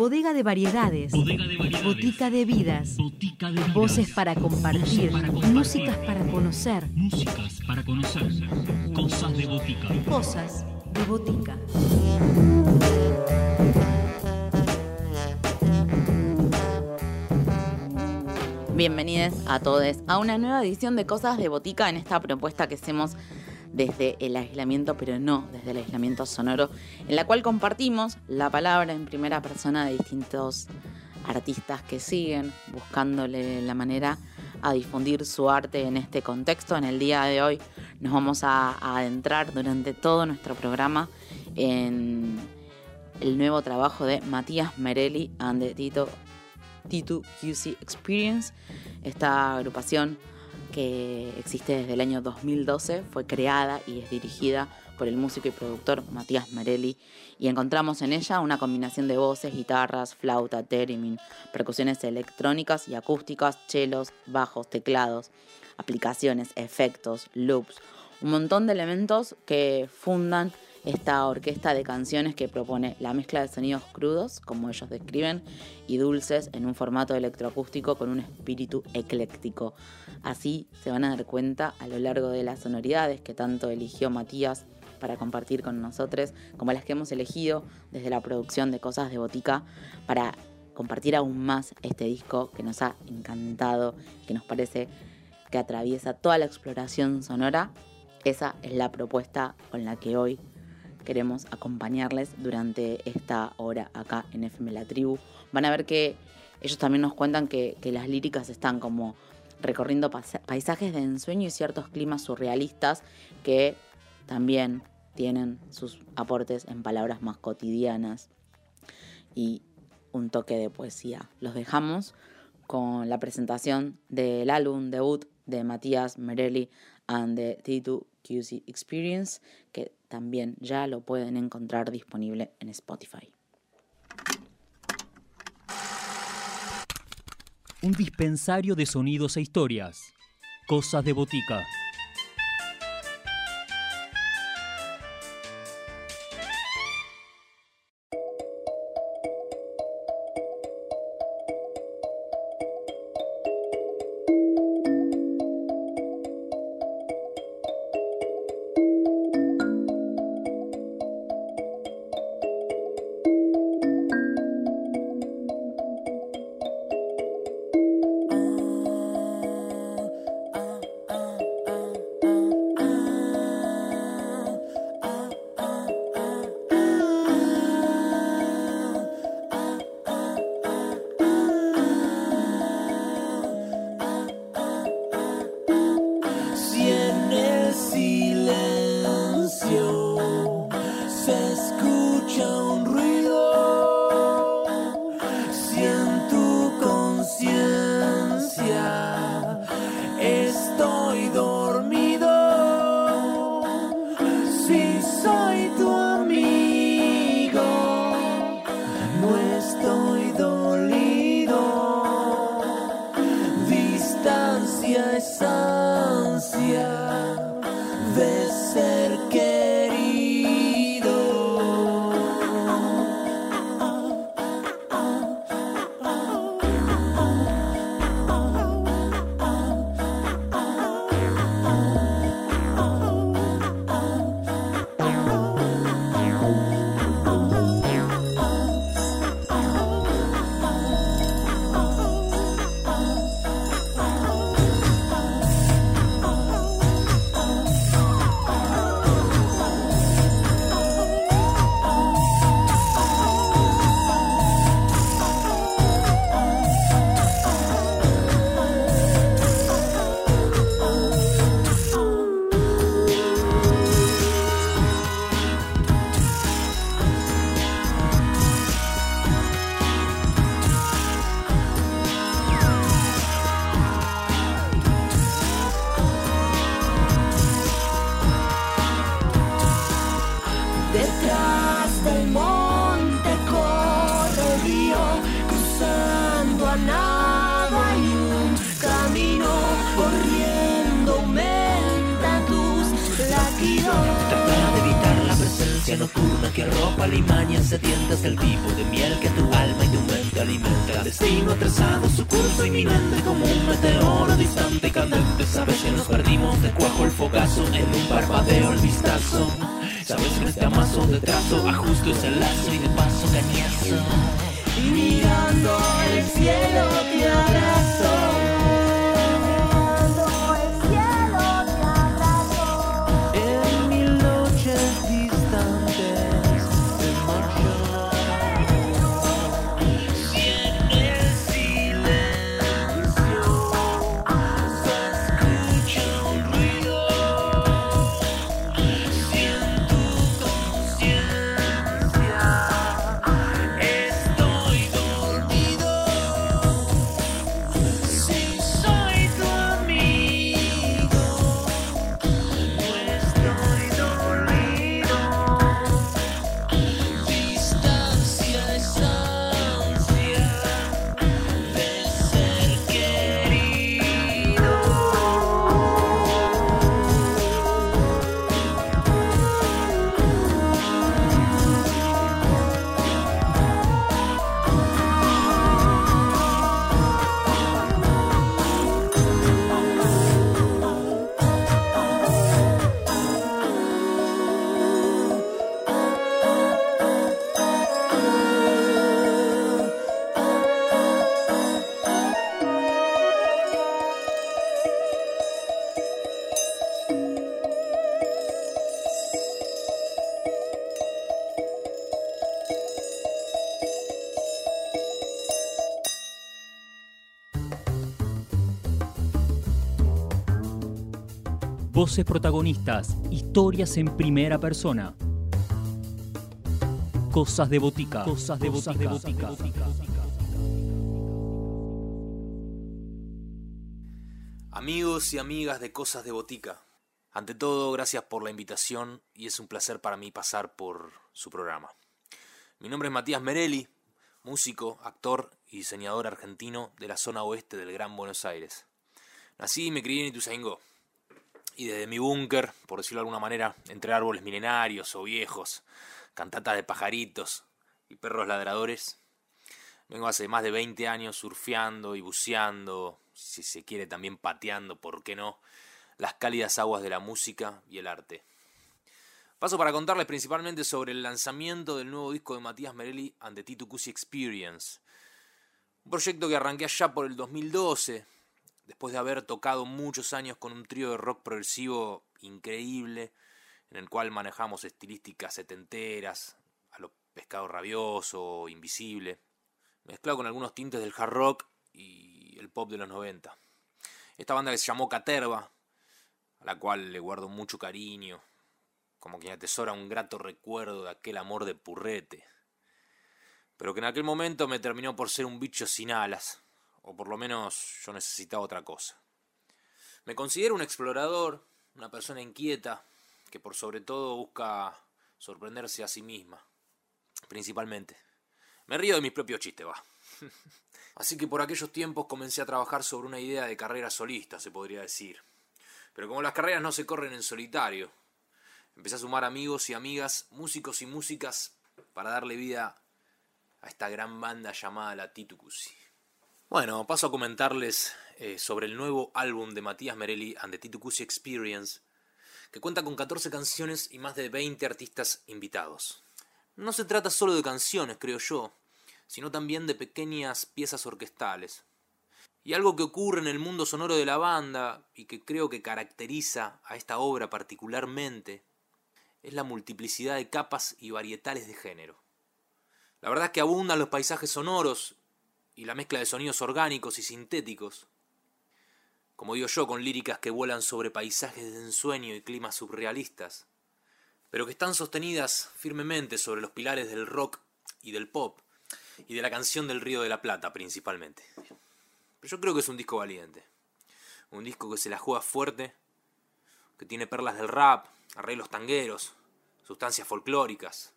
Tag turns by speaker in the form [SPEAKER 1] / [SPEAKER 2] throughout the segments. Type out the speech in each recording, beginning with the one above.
[SPEAKER 1] Bodega de variedades.
[SPEAKER 2] Bodega de variedades.
[SPEAKER 1] Botica de vidas.
[SPEAKER 2] Botica de vidas.
[SPEAKER 1] Voces para compartir.
[SPEAKER 2] Voces para compartir.
[SPEAKER 1] Músicas para conocer.
[SPEAKER 2] Músicas para conocer. Cosas de botica.
[SPEAKER 1] Cosas de botica.
[SPEAKER 3] Bienvenidos a todos a una nueva edición de Cosas de Botica en esta propuesta que hacemos desde el aislamiento, pero no desde el aislamiento sonoro, en la cual compartimos la palabra en primera persona de distintos artistas que siguen buscándole la manera a difundir su arte en este contexto. En el día de hoy nos vamos a, adentrar durante todo nuestro programa en el nuevo trabajo de Matías Merelli and the Tito T2 QC Experience. Esta agrupación que existe desde el año 2012 fue creada y es dirigida por el músico y productor Matías Merelli y encontramos en ella una combinación de voces, guitarras, flauta, theremin, percusiones electrónicas y acústicas, chelos, bajos, teclados, aplicaciones, efectos, loops, un montón de elementos que fundan esta orquesta de canciones que propone la mezcla de sonidos crudos, como ellos describen, y dulces en un formato electroacústico con un espíritu ecléctico. Así se van a dar cuenta a lo largo de las sonoridades que tanto eligió Matías para compartir con nosotros, como las que hemos elegido desde la producción de Cosas de Botica para compartir aún más este disco que nos ha encantado que nos parece que atraviesa toda la exploración sonora. Esa es la propuesta con la que hoy queremos acompañarles durante esta hora acá en FM La Tribu. Van a ver que ellos también nos cuentan que, las líricas están como recorriendo paisajes de ensueño y ciertos climas surrealistas que también tienen sus aportes en palabras más cotidianas y un toque de poesía. Los dejamos con la presentación del álbum debut de Matías Merelli and the T2 QC Experience, que también ya lo pueden encontrar disponible en Spotify.
[SPEAKER 2] Un dispensario de sonidos e historias. Cosas de botica.
[SPEAKER 4] hasta el monte
[SPEAKER 2] corre
[SPEAKER 5] el cruzando a nada hay un camino, corriendo aumenta tus latidos
[SPEAKER 2] presencia nocturna que arropa la imaña sedienta es el tipo de miel que tu alma y tu mente alimenta. Destino atrasado, su curso inminente como un meteoro distante y candente. Sabes que nos perdimos de cuajo el focazo en un parpadeo el vistazo. Sabes que este amazo de trazo ajusto ese lazo y de paso cañazo. Mirando el cielo te abrazo.
[SPEAKER 6] Voces protagonistas, historias en primera persona. Cosas de botica. Cosas de botica.
[SPEAKER 7] Amigos y amigas de Cosas de Botica, ante todo gracias por la invitación y es un placer para mí pasar por su programa. Mi nombre es Matías Merelli, músico, actor y diseñador argentino de la zona oeste del Gran Buenos Aires. Nací y me crié en Ituzaingó y desde mi búnker, por decirlo de alguna manera, entre árboles milenarios o viejos, cantatas de pajaritos y perros ladradores, vengo hace más de 20 años surfeando y buceando, si se quiere también pateando, ¿por qué no?, las cálidas aguas de la música y el arte. Paso para contarles principalmente sobre el lanzamiento del nuevo disco de Matías Merelli and the Tito Cusi Experience. Un proyecto que arranqué allá por el 2012, después de haber tocado muchos años con un trío de rock progresivo increíble, en el cual manejamos estilísticas setenteras, a lo pescado rabioso, invisible, mezclado con algunos tintes del hard rock y el pop de los 90. Esta banda que se llamó Caterva, a la cual le guardo mucho cariño, como quien atesora un grato recuerdo de aquel amor de purrete, pero que en aquel momento me terminó por ser un bicho sin alas, o por lo menos yo necesitaba otra cosa. Me considero un explorador, una persona inquieta, que por sobre todo busca sorprenderse a sí misma, principalmente. Me río de mis propios chistes, va. Así que por aquellos tiempos comencé a trabajar sobre una idea de carrera solista, se podría decir. Pero como las carreras no se corren en solitario, empecé a sumar amigos y amigas, músicos y músicas, para darle vida a esta gran banda llamada la Titucusi. Bueno, paso a comentarles eh, sobre el nuevo álbum de Matías Merelli and the Titucusi Experience, que cuenta con 14 canciones y más de 20 artistas invitados. No se trata solo de canciones, creo yo, sino también de pequeñas piezas orquestales. Y algo que ocurre en el mundo sonoro de la banda y que creo que caracteriza a esta obra particularmente es la multiplicidad de capas y varietales de género. La verdad es que abundan los paisajes sonoros y la mezcla de sonidos orgánicos y sintéticos. Como digo yo, con líricas que vuelan sobre paisajes de ensueño y climas surrealistas, pero que están sostenidas firmemente sobre los pilares del rock y del pop, y de la canción del Río de la Plata principalmente. Pero yo creo que es un disco valiente, un disco que se la juega fuerte, que tiene perlas del rap, arreglos tangueros, sustancias folclóricas,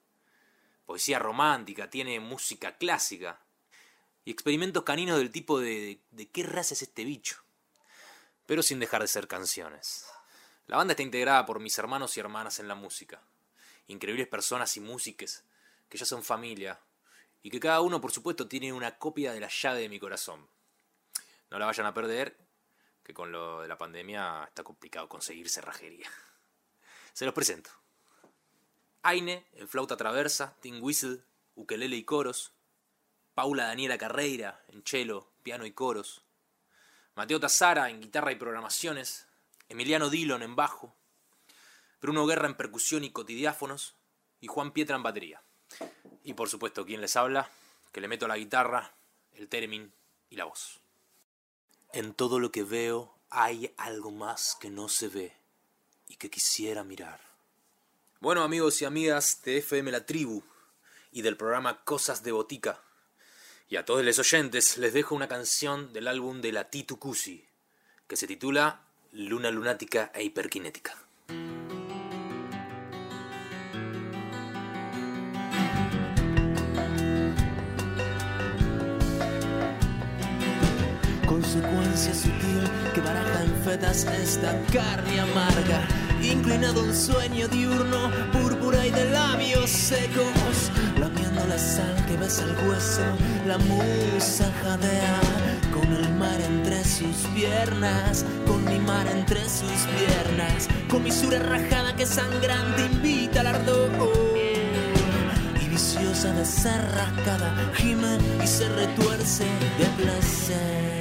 [SPEAKER 7] poesía romántica, tiene música clásica y experimentos caninos del tipo de, de, qué raza es este bicho, pero sin dejar de ser canciones. La banda está integrada por mis hermanos y hermanas en la música, increíbles personas y músicas que ya son familia y que cada uno, por supuesto, tiene una copia de la llave de mi corazón. No la vayan a perder, que con lo de la pandemia está complicado conseguir cerrajería. Se los presento. Aine en flauta traversa, tin whistle, ukelele y coros. Paula Daniela Carreira en cello, piano y coros. Mateo Tazara en guitarra y programaciones. Emiliano Dillon en bajo. Bruno Guerra en percusión y cotidiáfonos. Y Juan Pietra en batería. Y por supuesto, quien les habla, que le meto la guitarra, el términ y la voz. En todo lo que veo hay algo más que no se ve y que quisiera mirar. Bueno amigos y amigas de FM La Tribu y del programa Cosas de Botica. Y a todos los oyentes les dejo una canción del álbum de la Titu Cusi, que se titula Luna Lunática e Hiperkinética.
[SPEAKER 2] Consecuencia sutil que baraja en fetas esta carne amarga. Inclinado un sueño diurno, púrpura y de labios secos. La sal que besa el hueso, la musa jadea. Con el mar entre sus piernas, con mi mar entre sus piernas. Con mi sura rajada que sangrante invita al ardor y viciosa de ser rascada, gime y se retuerce de placer.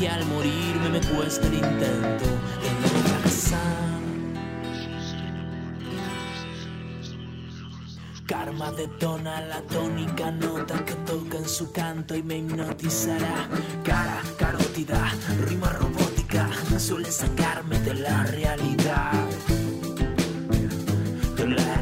[SPEAKER 2] Aunque al morirme me cueste el intento de no fracasar. Karma detona la tónica nota que toca en su canto y me hipnotizará. Cara, carótida, rima robótica, suele sacarme de la realidad. De la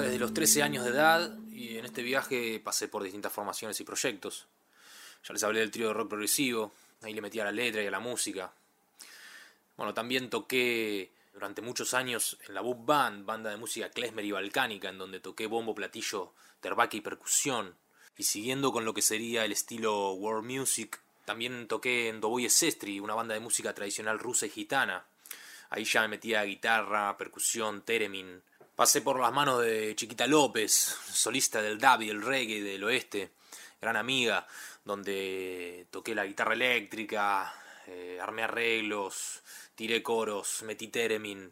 [SPEAKER 7] desde los 13 años de edad y en este viaje pasé por distintas formaciones y proyectos. Ya les hablé del trío de rock progresivo, ahí le metí a la letra y a la música. Bueno, también toqué durante muchos años en la Book Band, banda de música klezmer y balcánica, en donde toqué bombo, platillo, terbaque y percusión. Y siguiendo con lo que sería el estilo world music, también toqué en Doboye Sestri, una banda de música tradicional rusa y gitana. Ahí ya me metía guitarra, percusión, teremin. Pasé por las manos de Chiquita López, solista del dub y del reggae del oeste, gran amiga, donde toqué la guitarra eléctrica, eh, armé arreglos, tiré coros, metí teremin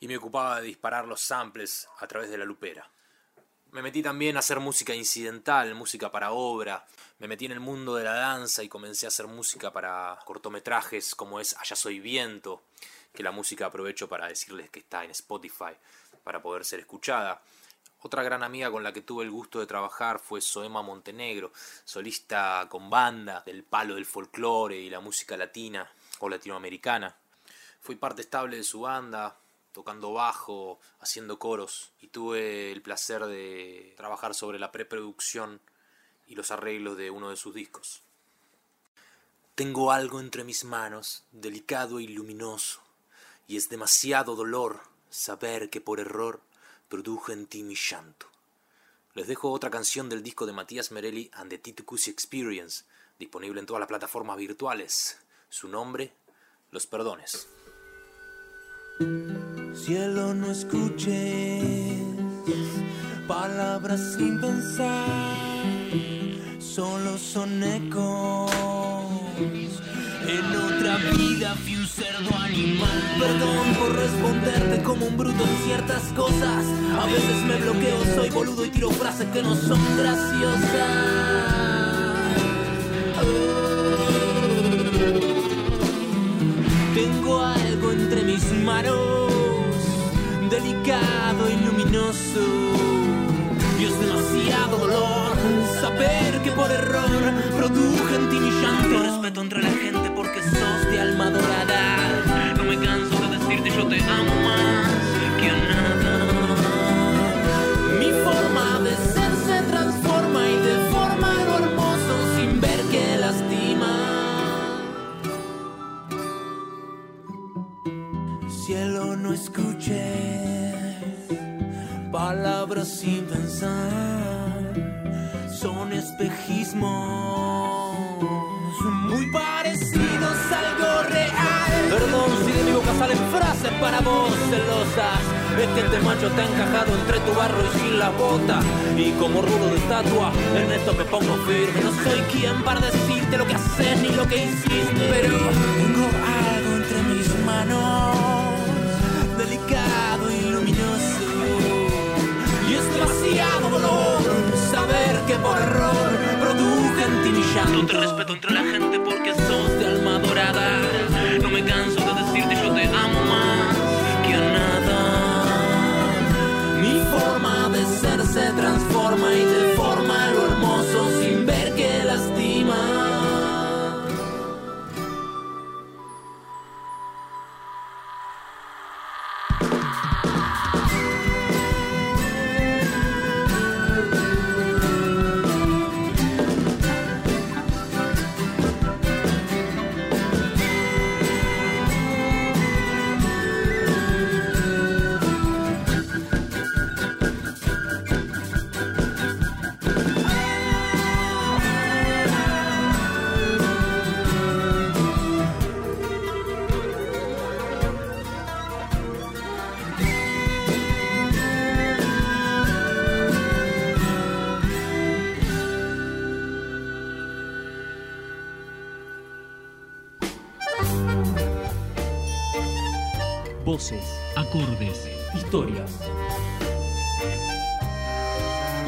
[SPEAKER 7] y me ocupaba de disparar los samples a través de la lupera. Me metí también a hacer música incidental, música para obra. Me metí en el mundo de la danza y comencé a hacer música para cortometrajes como es Allá Soy Viento, que la música aprovecho para decirles que está en Spotify para poder ser escuchada. Otra gran amiga con la que tuve el gusto de trabajar fue Soema Montenegro, solista con banda del palo del folclore y la música latina o latinoamericana. Fui parte estable de su banda, tocando bajo, haciendo coros, y tuve el placer de trabajar sobre la preproducción y los arreglos de uno de sus discos. Tengo algo entre mis manos, delicado y luminoso, y es demasiado dolor saber que por error produjo en ti mi llanto. Les dejo otra canción del disco de Matías Merelli and the Tito Cusi Experience, disponible en todas las plataformas virtuales. Su nombre, Los Perdones.
[SPEAKER 2] Cielo, no escuches palabras sin pensar, solo son ecos. En otra vida cerdo animal. Perdón por responderte como un bruto en ciertas cosas. A veces me bloqueo, soy boludo y tiro frases que no son graciosas. Tengo algo entre mis manos, delicado y luminoso. Y es demasiado dolor saber que por error produje en ti mi llanto. Respeto entre la gente porque sos de alma dorada. Son espejismos muy parecidos a salen frases para vos celosas. Es que este macho te ha encajado entre tu barro y sin la bota. Y como rudo de estatua, en esto me pongo firme. No soy quien para decirte lo que haces ni lo que hiciste. Pero tengo algo entre mis manos, delicado y luminoso. Y es demasiado dolor saber que por error produje en ti mi llanto. No te respeto entre la gente porque sos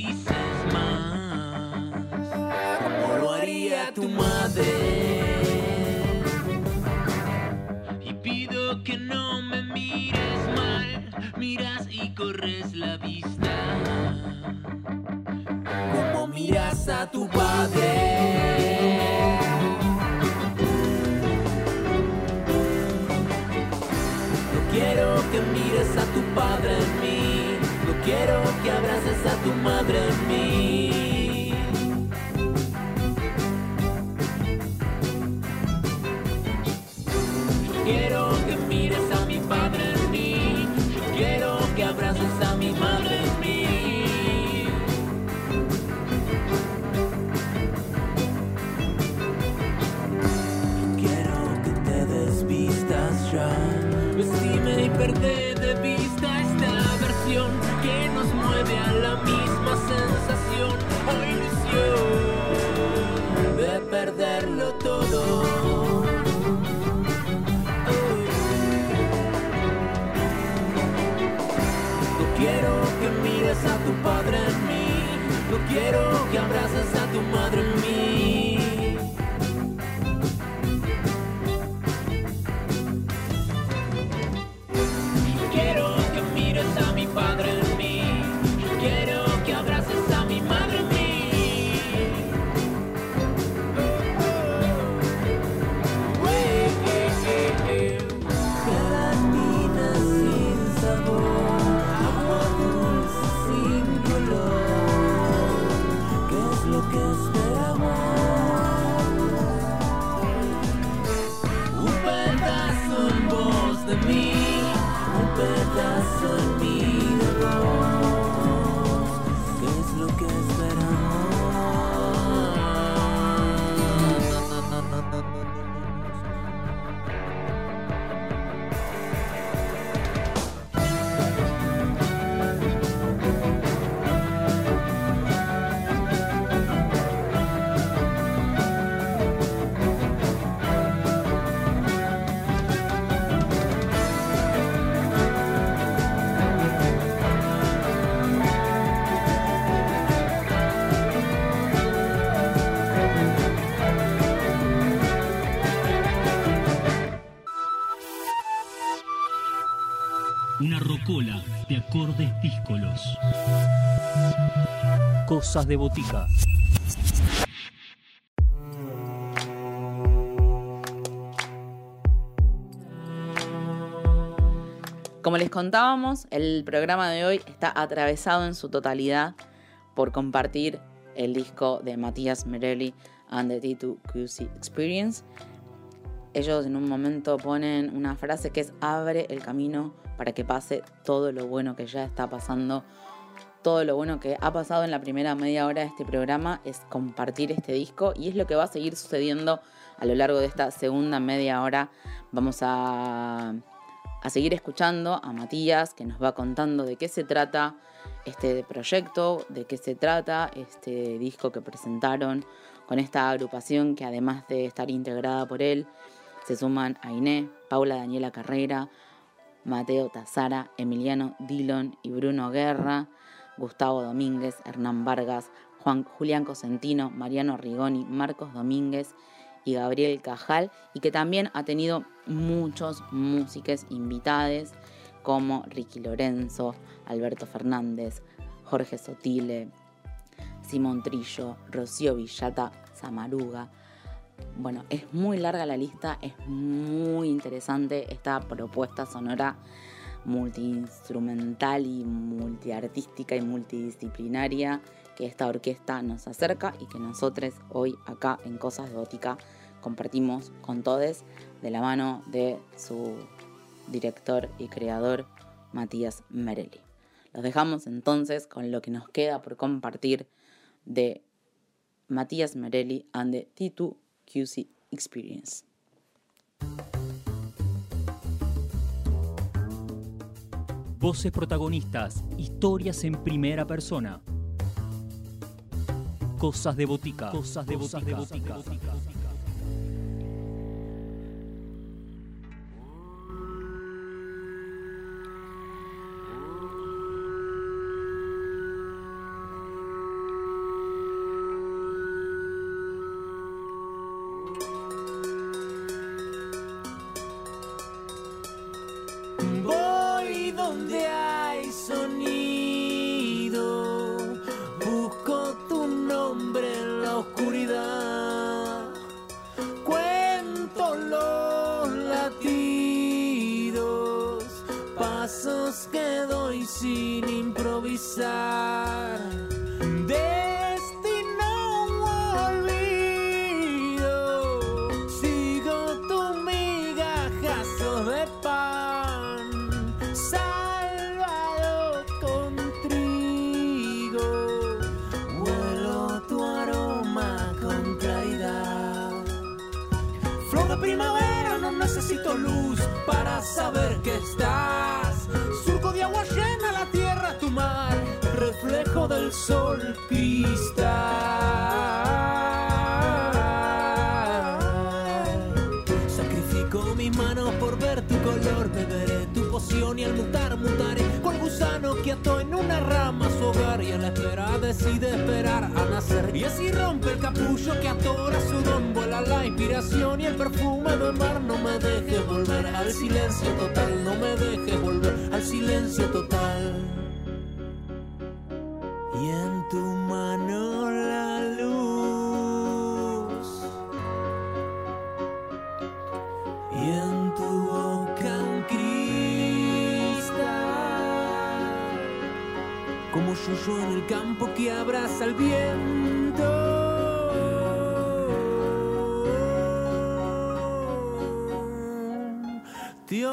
[SPEAKER 2] cicatrices más, como lo haría tu madre. Y pido que no me mires mal, miras y corres la vista, como miras a tu padre. No quiero que mires a tu padre que abraces a tu todo. No quiero que mires a tu padre en mí. No quiero que abraces a tu madre en mí.
[SPEAKER 6] Cosas de Botica.
[SPEAKER 3] Como les contábamos, el programa de hoy está atravesado en su totalidad por compartir el disco de Matías Merelli and the T2QC Experience. Ellos en un momento ponen una frase que es abre el camino para que pase todo lo bueno que ya está pasando. Todo lo bueno que ha pasado en la primera media hora de este programa es compartir este disco y es lo que va a seguir sucediendo a lo largo de esta segunda media hora. Vamos a a seguir escuchando a Matías, que nos va contando de qué se trata este proyecto, de qué se trata este disco que presentaron con esta agrupación que además de estar integrada por él, se suman Ainé, Paula Daniela Carrera, Mateo Tazara, Emiliano Dillon y Bruno Guerra, Gustavo Domínguez, Hernán Vargas, Juan Julián Cosentino, Mariano Rigoni, Marcos Domínguez y Gabriel Cajal, y que también ha tenido muchos músicos invitados como Ricky Lorenzo, Alberto Fernández, Jorge Sotile, Simón Trillo, Rocío Villata, Samaruga. Bueno, es muy larga la lista, es muy interesante esta propuesta sonora. Multiinstrumental y multiartística y multidisciplinaria que esta orquesta nos acerca y que nosotros hoy acá en Cosas de Botica compartimos con todos de la mano de su director y creador Matías Merelli. Los dejamos entonces con lo que nos queda por compartir de Matías Merelli and the T2 QC Experience.
[SPEAKER 6] Voces protagonistas, historias en primera persona. Cosas de botica. Cosas de botica.
[SPEAKER 2] Voy y el perfume del mar. No me deje volver al silencio total, no me deje volver al silencio total. Y en tu mano la luz. Y en tu boca un cristal. Como yo en el campo que abraza el viento. Te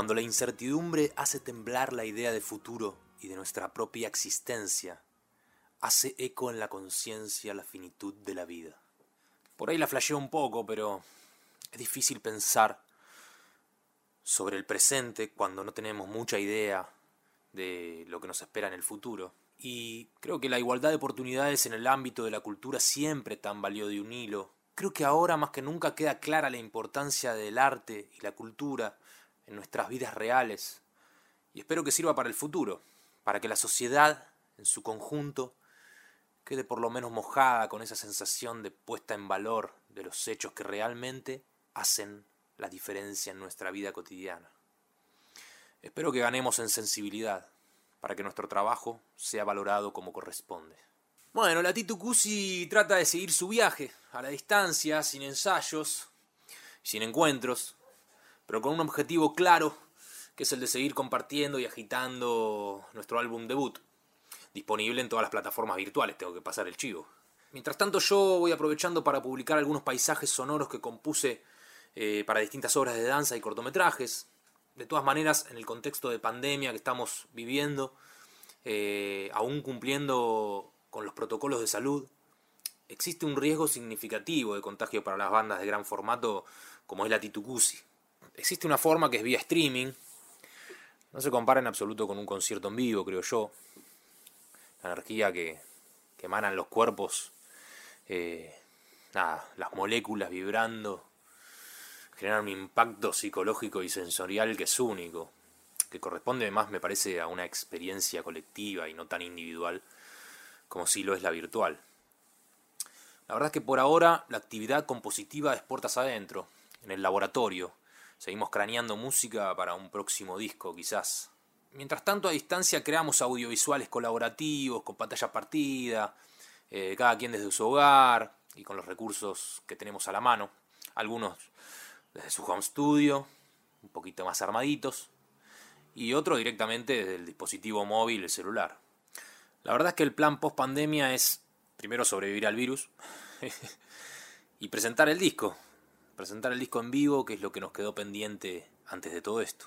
[SPEAKER 7] Cuando la incertidumbre hace temblar la idea de futuro y de nuestra propia existencia, hace eco en la conciencia la finitud de la vida. Por ahí la flasheo un poco, pero es difícil pensar sobre el presente cuando no tenemos mucha idea de lo que nos espera en el futuro. Y creo que la igualdad de oportunidades en el ámbito de la cultura siempre tan valió de un hilo. Creo que ahora más que nunca queda clara la importancia del arte y la cultura en nuestras vidas reales. Y espero que sirva para el futuro, para que la sociedad en su conjunto quede por lo menos mojada con esa sensación de puesta en valor de los hechos que realmente hacen la diferencia en nuestra vida cotidiana. Espero que ganemos en sensibilidad para que nuestro trabajo sea valorado como corresponde. Bueno, la Titu Cusi trata de seguir su viaje a la distancia, sin ensayos, sin encuentros, pero con un objetivo claro, que es el de seguir compartiendo y agitando nuestro álbum debut, disponible en todas las plataformas virtuales, tengo que pasar el chivo. Mientras tanto yo voy aprovechando para publicar algunos paisajes sonoros que compuse eh, para distintas obras de danza y cortometrajes. De todas maneras, en el contexto de pandemia que estamos viviendo, eh, aún cumpliendo con los protocolos de salud, existe un riesgo significativo de contagio para las bandas de gran formato como es la Titucusi. Existe una forma que es vía streaming, no se compara en absoluto con un concierto en vivo, creo yo. La energía que, que emanan los cuerpos, eh, nada, las moléculas vibrando, generan un impacto psicológico y sensorial que es único, que corresponde más, me parece, a una experiencia colectiva y no tan individual como si lo es la virtual. La verdad es que por ahora la actividad compositiva es puertas adentro, en el laboratorio. Seguimos craneando música para un próximo disco, quizás. Mientras tanto, a distancia creamos audiovisuales colaborativos, con pantalla partida, eh, cada quien desde su hogar y con los recursos que tenemos a la mano. Algunos desde su home studio, un poquito más armaditos, y otros directamente desde el dispositivo móvil, el celular. La verdad es que el plan post pandemia es primero sobrevivir al virus y presentar el disco. Presentar el disco en vivo, que es lo que nos quedó pendiente antes de todo esto.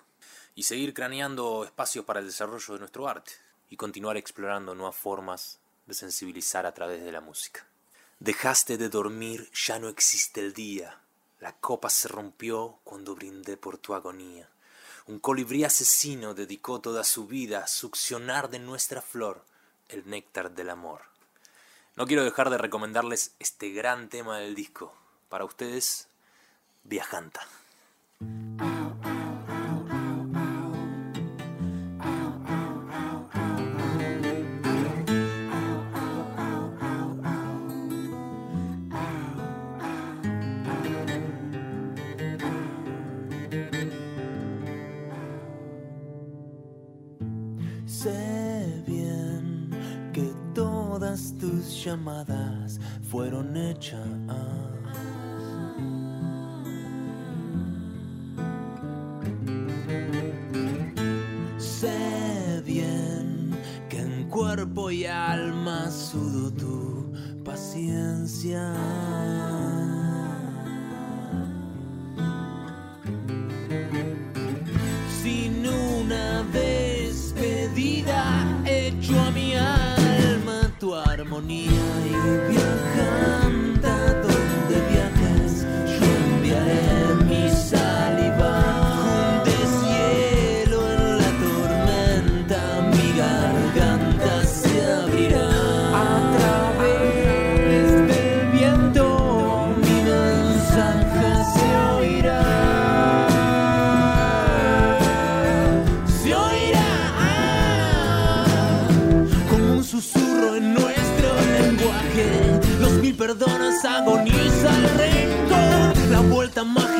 [SPEAKER 7] Y seguir craneando espacios para el desarrollo de nuestro arte. Y continuar explorando nuevas formas de sensibilizar a través de la música. Dejaste de dormir, ya no existe el día. La copa se rompió cuando brindé por tu agonía. Un colibrí asesino dedicó toda su vida a succionar de nuestra flor el néctar del amor. No quiero dejar de recomendarles este gran tema del disco. Para ustedes, Viajanta.
[SPEAKER 2] Sé bien que todas tus llamadas fueron hechas. Yeah. Agoniza el rencor. La vuelta mágica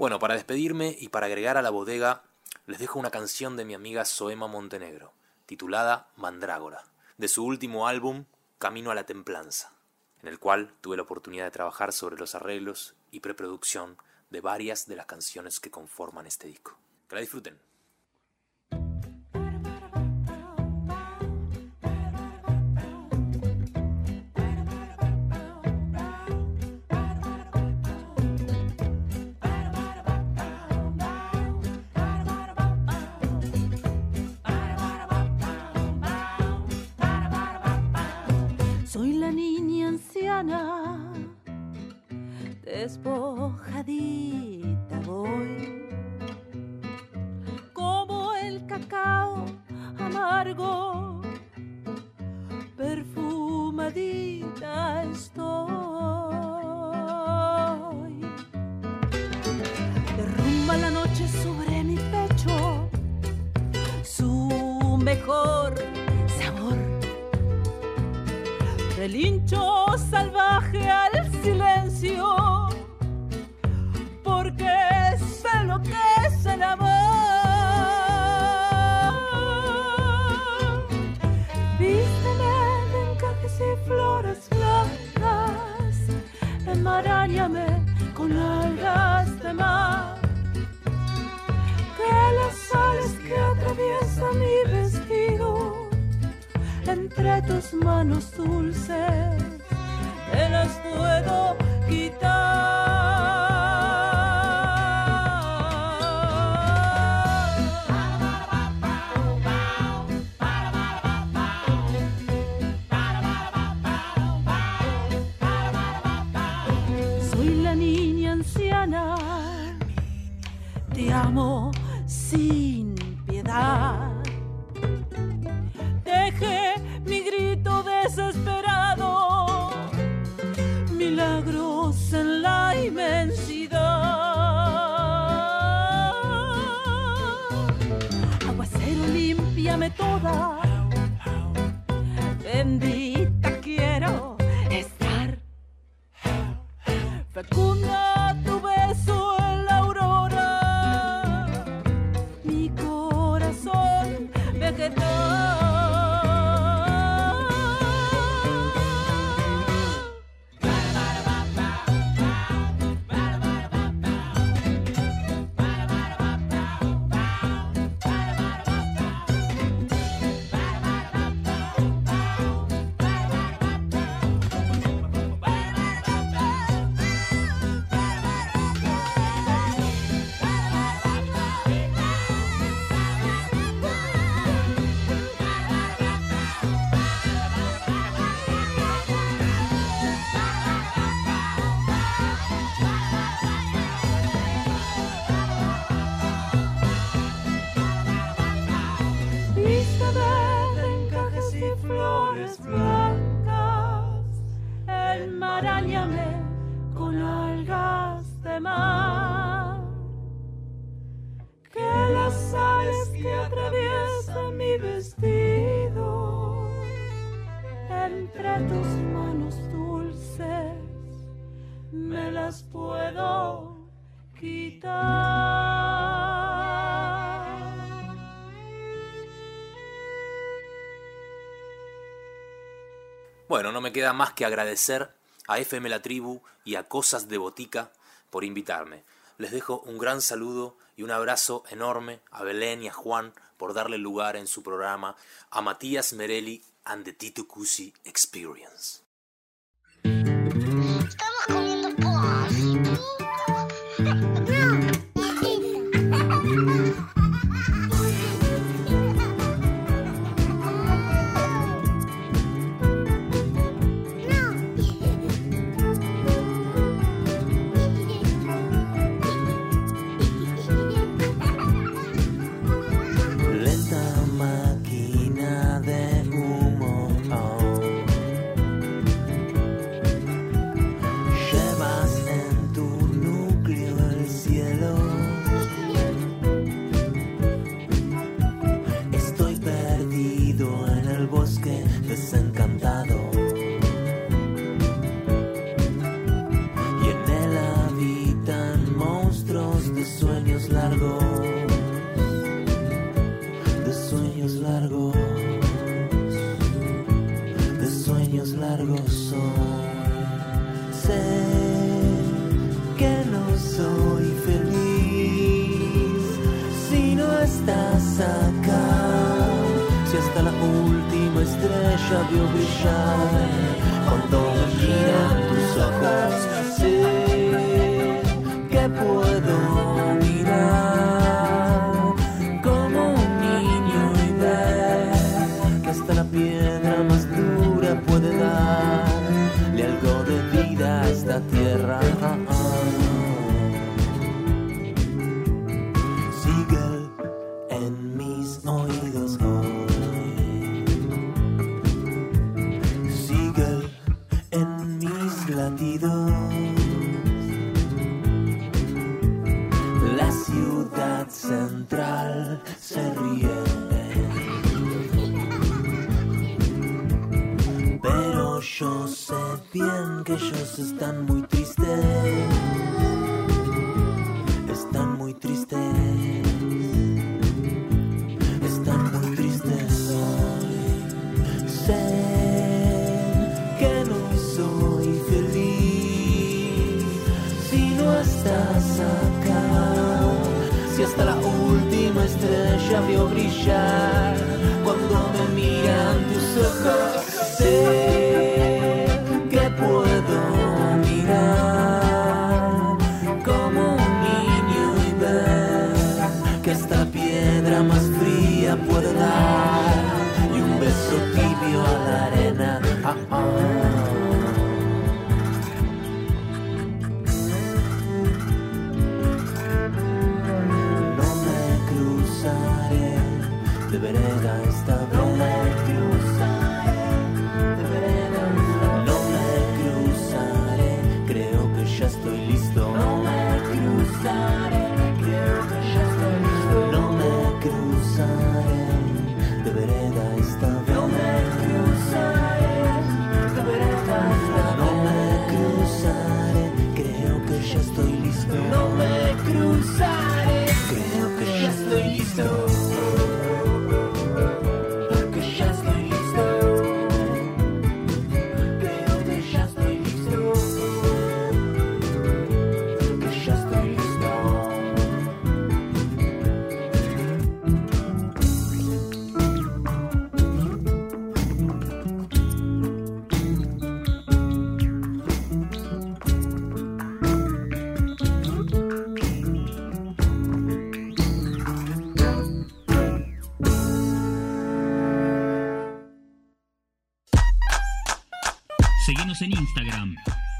[SPEAKER 7] Bueno, para despedirme y para agregar a la bodega, les dejo una canción de mi amiga Soema Montenegro, titulada Mandrágora, de su último álbum Camino a la Templanza, en el cual tuve la oportunidad de trabajar sobre los arreglos y preproducción de varias de las canciones que conforman este disco. Que la disfruten.
[SPEAKER 8] Diana. Puedo quitar.
[SPEAKER 7] Bueno, no me queda más que agradecer a FM La Tribu y a Cosas de Botica por invitarme. Les dejo un gran saludo y un abrazo enorme a Belén y a Juan por darle lugar en su programa a Matías Merelli and the Tito Cusi Experience.
[SPEAKER 2] estás si hasta la última estrella vio brillar, cuando giran tus ojos. ellos están